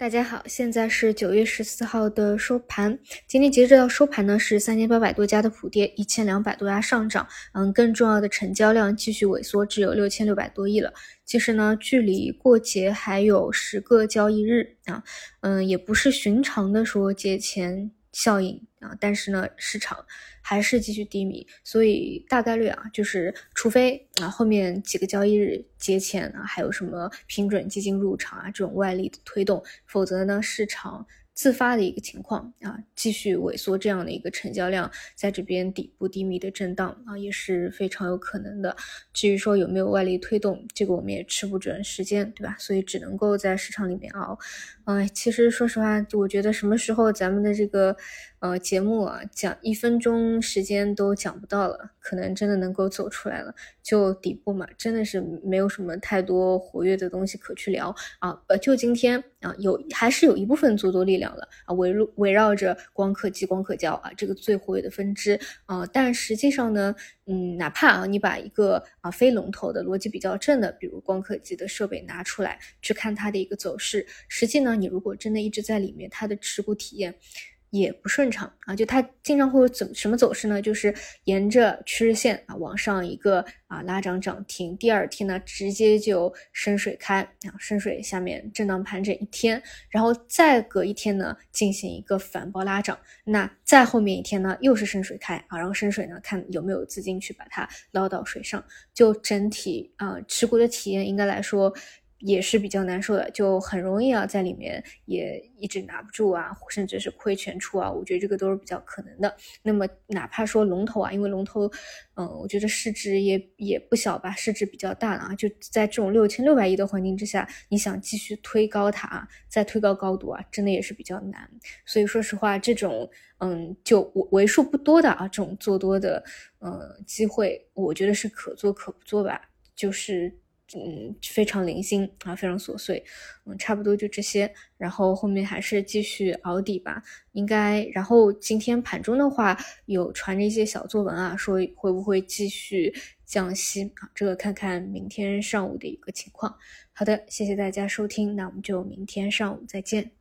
大家好，现在是九月十四号的收盘。今天截止到收盘呢，是三千八百多家的普跌，一千两百多家上涨。嗯，更重要的成交量继续萎缩，只有六千六百多亿了。其实呢，距离过节还有十个交易日啊，嗯，也不是寻常的说节前。效应啊，但是呢，市场还是继续低迷，所以大概率啊，就是除非啊后面几个交易日节前啊还有什么平准基金入场啊这种外力的推动，否则呢，市场。自发的一个情况啊，继续萎缩这样的一个成交量，在这边底部低迷的震荡啊，也是非常有可能的。至于说有没有外力推动，这个我们也吃不准时间，对吧？所以只能够在市场里面熬。哎，其实说实话，我觉得什么时候咱们的这个呃节目啊，讲一分钟时间都讲不到了，可能真的能够走出来了。就底部嘛，真的是没有什么太多活跃的东西可去聊啊。呃，就今天啊，有还是有一部分做多力量。了啊，围绕围绕着光刻机、光刻胶啊，这个最活跃的分支啊，但实际上呢，嗯，哪怕啊，你把一个啊非龙头的逻辑比较正的，比如光刻机的设备拿出来去看它的一个走势，实际呢，你如果真的一直在里面，它的持股体验。也不顺畅啊，就它经常会怎什么走势呢？就是沿着趋势线啊往上一个啊拉涨涨停，第二天呢直接就深水开啊，深水下面震荡盘整一天，然后再隔一天呢进行一个反包拉涨，那再后面一天呢又是深水开啊，然后深水呢看有没有资金去把它捞到水上，就整体啊持股的体验应该来说。也是比较难受的，就很容易啊，在里面也一直拿不住啊，甚至是亏全出啊，我觉得这个都是比较可能的。那么哪怕说龙头啊，因为龙头，嗯，我觉得市值也也不小吧，市值比较大了啊，就在这种六千六百亿的环境之下，你想继续推高它啊，再推高高度啊，真的也是比较难。所以说实话，这种嗯，就为为数不多的啊，这种做多的嗯机会，我觉得是可做可不做吧，就是。嗯，非常零星啊，非常琐碎，嗯，差不多就这些。然后后面还是继续熬底吧，应该。然后今天盘中的话，有传着一些小作文啊，说会不会继续降息啊？这个看看明天上午的一个情况。好的，谢谢大家收听，那我们就明天上午再见。